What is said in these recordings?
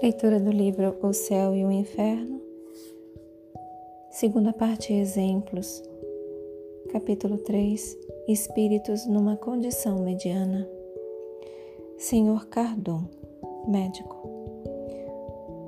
Leitura do livro O Céu e o Inferno, segunda parte Exemplos, capítulo 3 Espíritos numa condição mediana. Senhor Cardon, médico.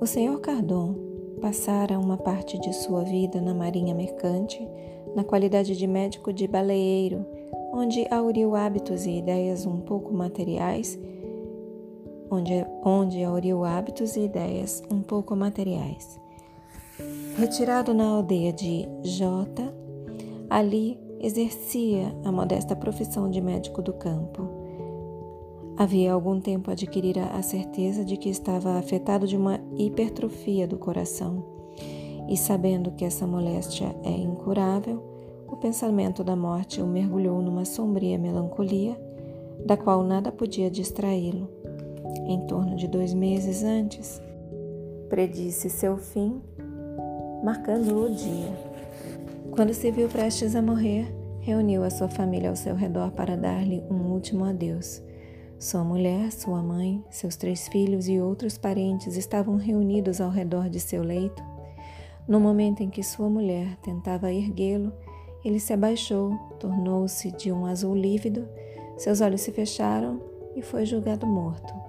O senhor Cardon passara uma parte de sua vida na marinha mercante, na qualidade de médico de baleeiro, onde auriu hábitos e ideias um pouco materiais onde, onde auriu hábitos e ideias um pouco materiais. Retirado na aldeia de J, ali exercia a modesta profissão de médico do campo. Havia algum tempo adquirira a certeza de que estava afetado de uma hipertrofia do coração, e sabendo que essa moléstia é incurável, o pensamento da morte o mergulhou numa sombria melancolia, da qual nada podia distraí-lo em torno de dois meses antes, predisse seu fim, marcando o dia. Quando se viu prestes a morrer, reuniu a sua família ao seu redor para dar-lhe um último adeus. Sua mulher, sua mãe, seus três filhos e outros parentes estavam reunidos ao redor de seu leito. No momento em que sua mulher tentava erguê-lo, ele se abaixou, tornou-se de um azul lívido, seus olhos se fecharam e foi julgado morto.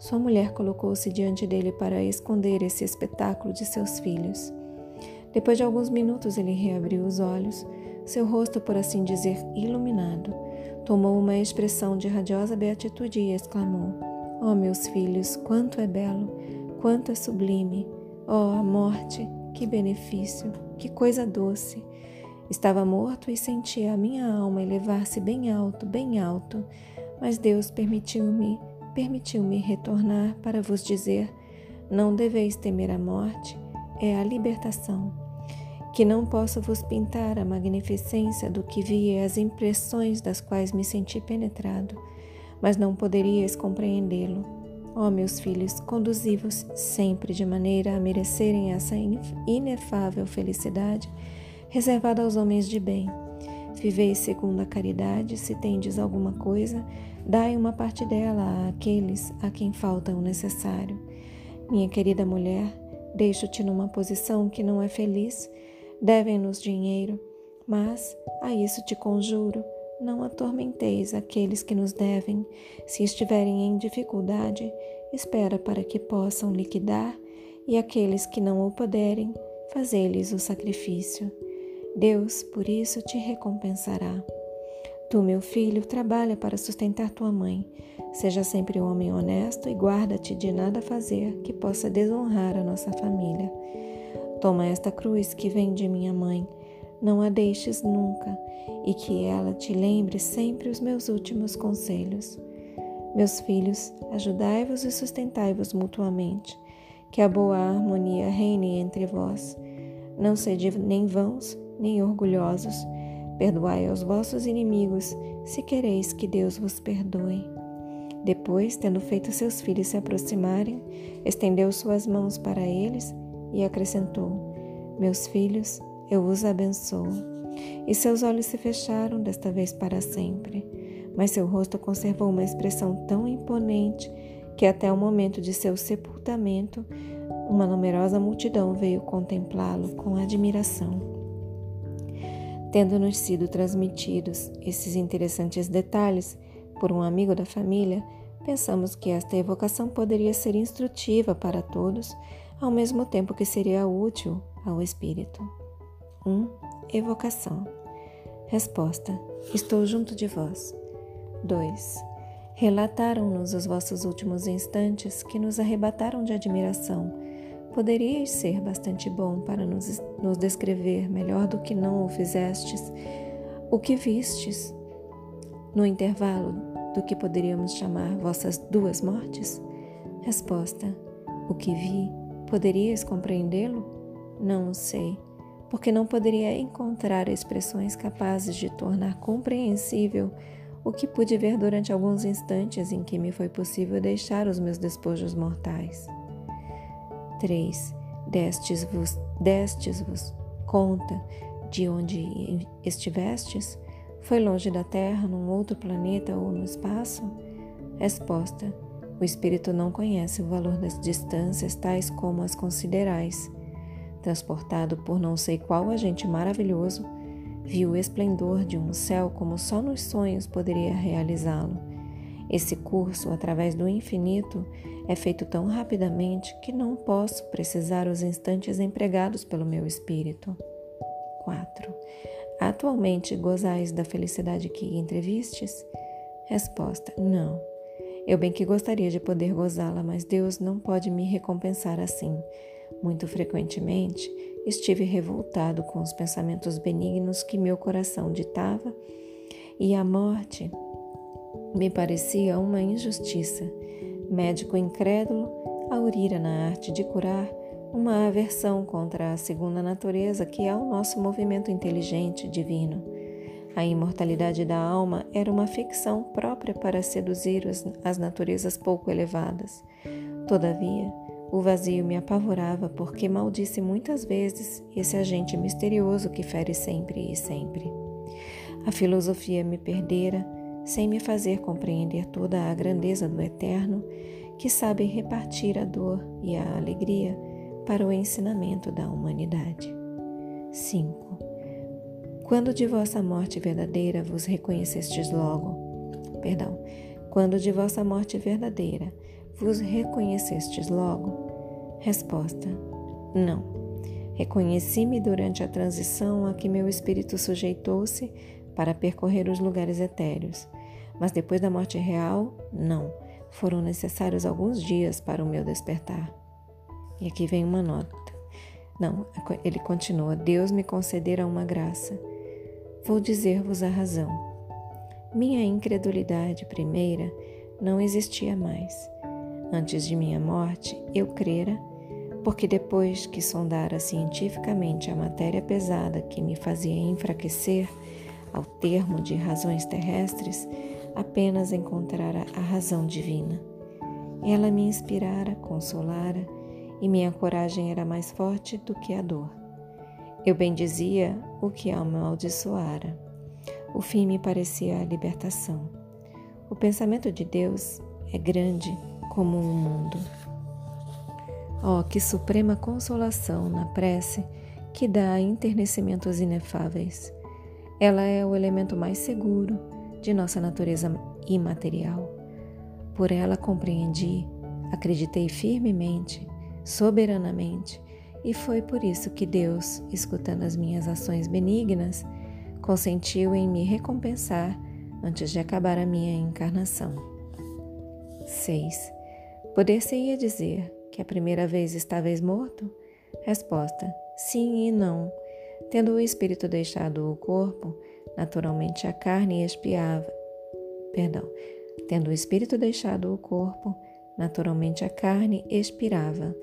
Sua mulher colocou-se diante dele para esconder esse espetáculo de seus filhos. Depois de alguns minutos, ele reabriu os olhos, seu rosto, por assim dizer, iluminado. Tomou uma expressão de radiosa beatitude e exclamou: Oh, meus filhos, quanto é belo, quanto é sublime! Oh, a morte, que benefício, que coisa doce! Estava morto e sentia a minha alma elevar-se bem alto, bem alto, mas Deus permitiu-me permitiu-me retornar para vos dizer: não deveis temer a morte, é a libertação. Que não posso vos pintar a magnificência do que vi e as impressões das quais me senti penetrado, mas não poderíeis compreendê-lo. Ó oh, meus filhos, conduzi-vos sempre de maneira a merecerem essa inefável felicidade reservada aos homens de bem. Vivei segundo a caridade, se tendes alguma coisa, Dai uma parte dela àqueles a quem falta o necessário. Minha querida mulher, deixo-te numa posição que não é feliz. Devem-nos dinheiro, mas a isso te conjuro, não atormenteis aqueles que nos devem. Se estiverem em dificuldade, espera para que possam liquidar, e aqueles que não o puderem, fazei-lhes o sacrifício. Deus, por isso, te recompensará. Tu, meu filho, trabalha para sustentar tua mãe. Seja sempre um homem honesto e guarda-te de nada fazer que possa desonrar a nossa família. Toma esta cruz que vem de minha mãe. Não a deixes nunca e que ela te lembre sempre os meus últimos conselhos. Meus filhos, ajudai-vos e sustentai-vos mutuamente. Que a boa harmonia reine entre vós. Não sede nem vãos, nem orgulhosos Perdoai aos vossos inimigos, se quereis que Deus vos perdoe. Depois, tendo feito seus filhos se aproximarem, estendeu suas mãos para eles e acrescentou: Meus filhos, eu vos abençoo. E seus olhos se fecharam, desta vez para sempre. Mas seu rosto conservou uma expressão tão imponente que, até o momento de seu sepultamento, uma numerosa multidão veio contemplá-lo com admiração. Tendo-nos sido transmitidos esses interessantes detalhes por um amigo da família, pensamos que esta evocação poderia ser instrutiva para todos, ao mesmo tempo que seria útil ao espírito. 1. Um, evocação. Resposta: Estou junto de vós. 2. Relataram-nos os vossos últimos instantes que nos arrebataram de admiração Poderíeis ser bastante bom para nos, nos descrever melhor do que não o fizestes, o que vistes no intervalo do que poderíamos chamar vossas duas mortes? Resposta: O que vi, poderias compreendê-lo? Não o sei, porque não poderia encontrar expressões capazes de tornar compreensível o que pude ver durante alguns instantes em que me foi possível deixar os meus despojos mortais. 3. Destes-vos, destes-vos conta de onde estivestes? Foi longe da Terra, num outro planeta ou no espaço? Resposta: O espírito não conhece o valor das distâncias tais como as considerais. Transportado por não sei qual agente maravilhoso, viu o esplendor de um céu como só nos sonhos poderia realizá-lo. Esse curso, através do infinito, é feito tão rapidamente que não posso precisar os instantes empregados pelo meu espírito. 4. Atualmente gozais da felicidade que entrevistes? Resposta: Não. Eu bem que gostaria de poder gozá-la, mas Deus não pode me recompensar assim. Muito frequentemente estive revoltado com os pensamentos benignos que meu coração ditava e a morte me parecia uma injustiça. Médico incrédulo, aurira na arte de curar uma aversão contra a segunda natureza que é o nosso movimento inteligente divino. A imortalidade da alma era uma ficção própria para seduzir as naturezas pouco elevadas. Todavia, o vazio me apavorava porque maldisse muitas vezes esse agente misterioso que fere sempre e sempre. A filosofia me perdera sem me fazer compreender toda a grandeza do Eterno, que sabe repartir a dor e a alegria para o ensinamento da humanidade. 5. Quando de vossa morte verdadeira vos reconhecestes logo, perdão, quando de vossa morte verdadeira vos reconhecestes logo? Resposta: Não. Reconheci-me durante a transição a que meu espírito sujeitou-se para percorrer os lugares etéreos, mas depois da morte real, não. Foram necessários alguns dias para o meu despertar. E aqui vem uma nota. Não, ele continua: Deus me concedera uma graça Vou dizer-vos a razão. Minha incredulidade primeira não existia mais. Antes de minha morte, eu crera, porque depois que sondara cientificamente a matéria pesada que me fazia enfraquecer, ao termo de razões terrestres, apenas encontrara a razão divina. Ela me inspirara, consolara, e minha coragem era mais forte do que a dor. Eu bendizia o que amaldiçoara. O fim me parecia a libertação. O pensamento de Deus é grande como um mundo. Oh, que suprema consolação na prece que dá enternecimentos inefáveis. Ela é o elemento mais seguro de nossa natureza imaterial. Por ela compreendi, acreditei firmemente, soberanamente e foi por isso que Deus, escutando as minhas ações benignas, consentiu em me recompensar antes de acabar a minha encarnação. 6. Poder-se-ia dizer que a primeira vez estáveis morto? Resposta: sim e não. Tendo o espírito deixado o corpo, naturalmente a carne espiava. Perdão. Tendo o espírito deixado o corpo, naturalmente a carne expirava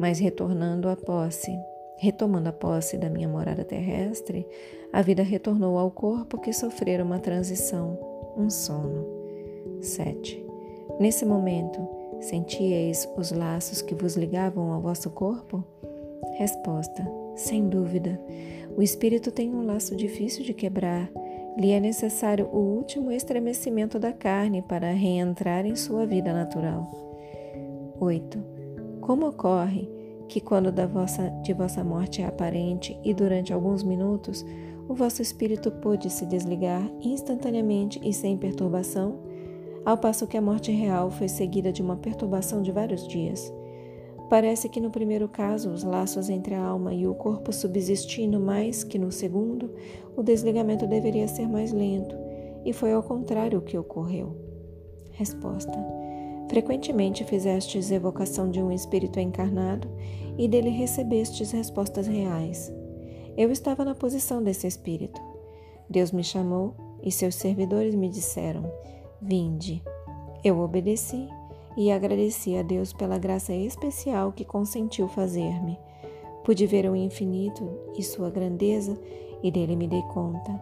mas retornando à posse, retomando a posse da minha morada terrestre, a vida retornou ao corpo que sofrera uma transição, um sono. 7. Nesse momento, sentíeis os laços que vos ligavam ao vosso corpo? Resposta: Sem dúvida. O espírito tem um laço difícil de quebrar. Lhe é necessário o último estremecimento da carne para reentrar em sua vida natural. 8. Como ocorre que, quando da vossa, de vossa morte é aparente e durante alguns minutos, o vosso espírito pôde se desligar instantaneamente e sem perturbação, ao passo que a morte real foi seguida de uma perturbação de vários dias? Parece que no primeiro caso, os laços entre a alma e o corpo subsistindo mais que no segundo, o desligamento deveria ser mais lento, e foi ao contrário o que ocorreu. Resposta: Frequentemente fizestes evocação de um espírito encarnado e dele recebestes respostas reais. Eu estava na posição desse espírito. Deus me chamou e seus servidores me disseram: Vinde. Eu obedeci e agradeci a Deus pela graça especial que consentiu fazer-me. Pude ver o infinito e sua grandeza e dele me dei conta.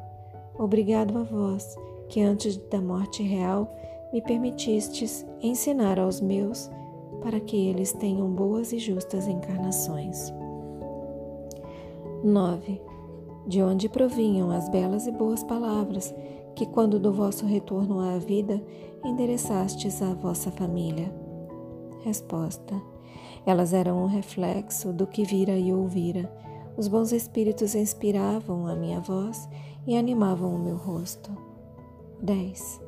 Obrigado a vós, que antes da morte real me permitistes ensinar aos meus para que eles tenham boas e justas encarnações. 9. De onde provinham as belas e boas palavras que, quando do vosso retorno à vida, endereçastes à vossa família? Resposta: Elas eram um reflexo do que vira e ouvira. Os bons espíritos inspiravam a minha voz e animavam o meu rosto. 10.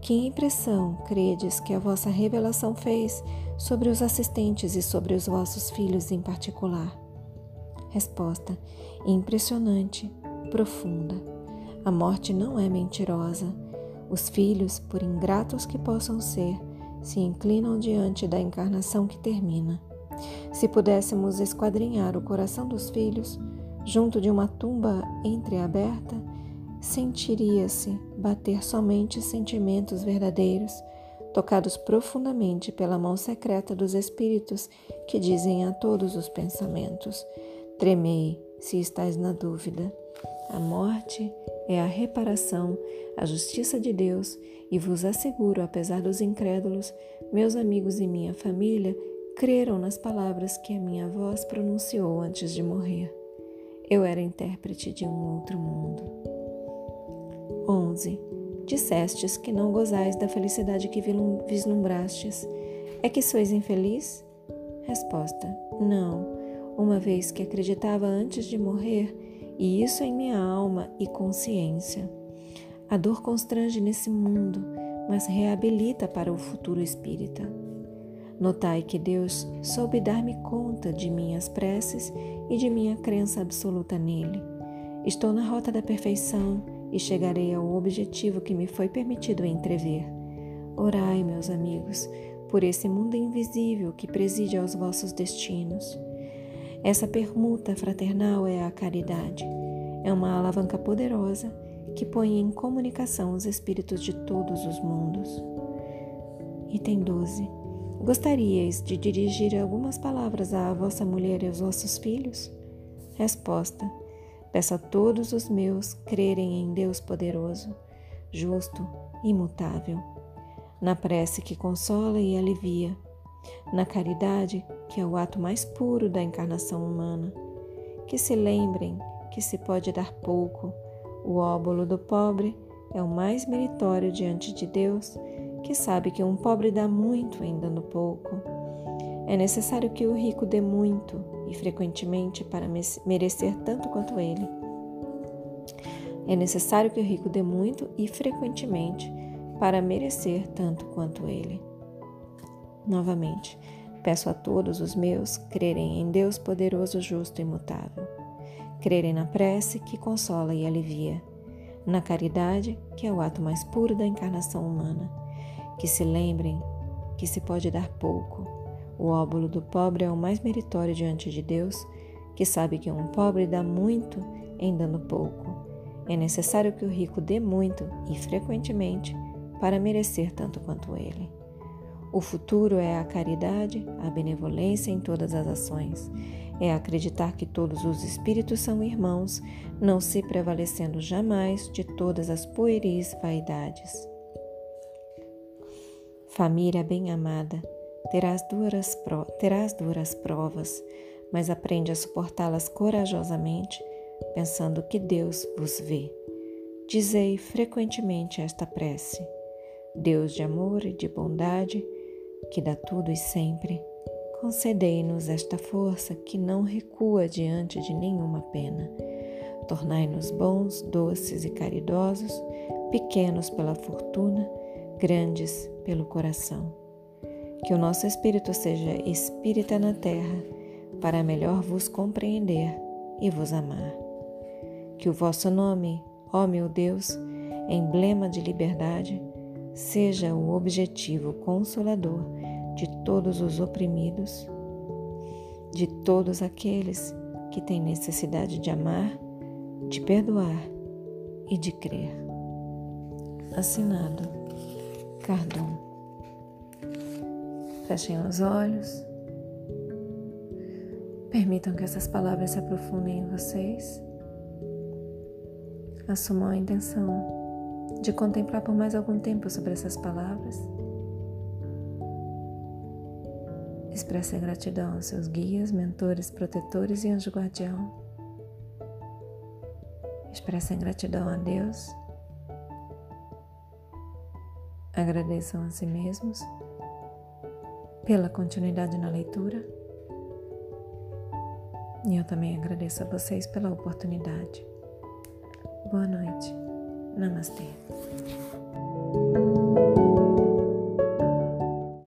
Que impressão credes que a vossa revelação fez sobre os assistentes e sobre os vossos filhos em particular? Resposta: impressionante, profunda. A morte não é mentirosa. Os filhos, por ingratos que possam ser, se inclinam diante da encarnação que termina. Se pudéssemos esquadrinhar o coração dos filhos, junto de uma tumba entreaberta, sentiria-se bater somente sentimentos verdadeiros, tocados profundamente pela mão secreta dos espíritos que dizem a todos os pensamentos: Tremei, se estais na dúvida. A morte é a reparação, a justiça de Deus, e vos asseguro, apesar dos incrédulos, meus amigos e minha família creram nas palavras que a minha voz pronunciou antes de morrer. Eu era intérprete de um outro mundo. 11. Dissestes que não gozais da felicidade que vislumbrastes. É que sois infeliz? Resposta: Não, uma vez que acreditava antes de morrer, e isso em minha alma e consciência. A dor constrange nesse mundo, mas reabilita para o futuro espírita. Notai que Deus soube dar-me conta de minhas preces e de minha crença absoluta nele. Estou na rota da perfeição e chegarei ao objetivo que me foi permitido entrever. Orai, meus amigos, por esse mundo invisível que preside aos vossos destinos. Essa permuta fraternal é a caridade. É uma alavanca poderosa que põe em comunicação os espíritos de todos os mundos. Item 12. Gostaríeis de dirigir algumas palavras à vossa mulher e aos vossos filhos? Resposta: Peço a todos os meus crerem em Deus poderoso, justo, imutável, na prece que consola e alivia, na caridade, que é o ato mais puro da encarnação humana, que se lembrem que se pode dar pouco, o óbolo do pobre é o mais meritório diante de Deus que sabe que um pobre dá muito em dando pouco. É necessário que o rico dê muito e frequentemente para merecer tanto quanto ele. É necessário que o rico dê muito e frequentemente para merecer tanto quanto ele. Novamente, peço a todos os meus crerem em Deus poderoso, justo e imutável. Crerem na prece que consola e alivia, na caridade, que é o ato mais puro da encarnação humana que se lembrem que se pode dar pouco. O óbolo do pobre é o mais meritório diante de Deus, que sabe que um pobre dá muito em dando pouco. É necessário que o rico dê muito e frequentemente para merecer tanto quanto ele. O futuro é a caridade, a benevolência em todas as ações. É acreditar que todos os espíritos são irmãos, não se prevalecendo jamais de todas as pueris vaidades. Família bem-amada, terás duras, terás duras provas, mas aprende a suportá-las corajosamente, pensando que Deus vos vê. Dizei frequentemente esta prece: Deus de amor e de bondade, que dá tudo e sempre, concedei-nos esta força que não recua diante de nenhuma pena. Tornai-nos bons, doces e caridosos, pequenos pela fortuna, grandes pelo coração. Que o nosso espírito seja espírita na terra, para melhor vos compreender e vos amar. Que o vosso nome, ó meu Deus, emblema de liberdade, seja o objetivo consolador de todos os oprimidos, de todos aqueles que têm necessidade de amar, de perdoar e de crer. Assinado Cardon. Fechem os olhos. Permitam que essas palavras se aprofundem em vocês. Assumam a intenção de contemplar por mais algum tempo sobre essas palavras. Expressem gratidão aos seus guias, mentores, protetores e anjo guardião. Expressem gratidão a Deus Agradeçam a si mesmos pela continuidade na leitura. E eu também agradeço a vocês pela oportunidade. Boa noite. नमस्ते।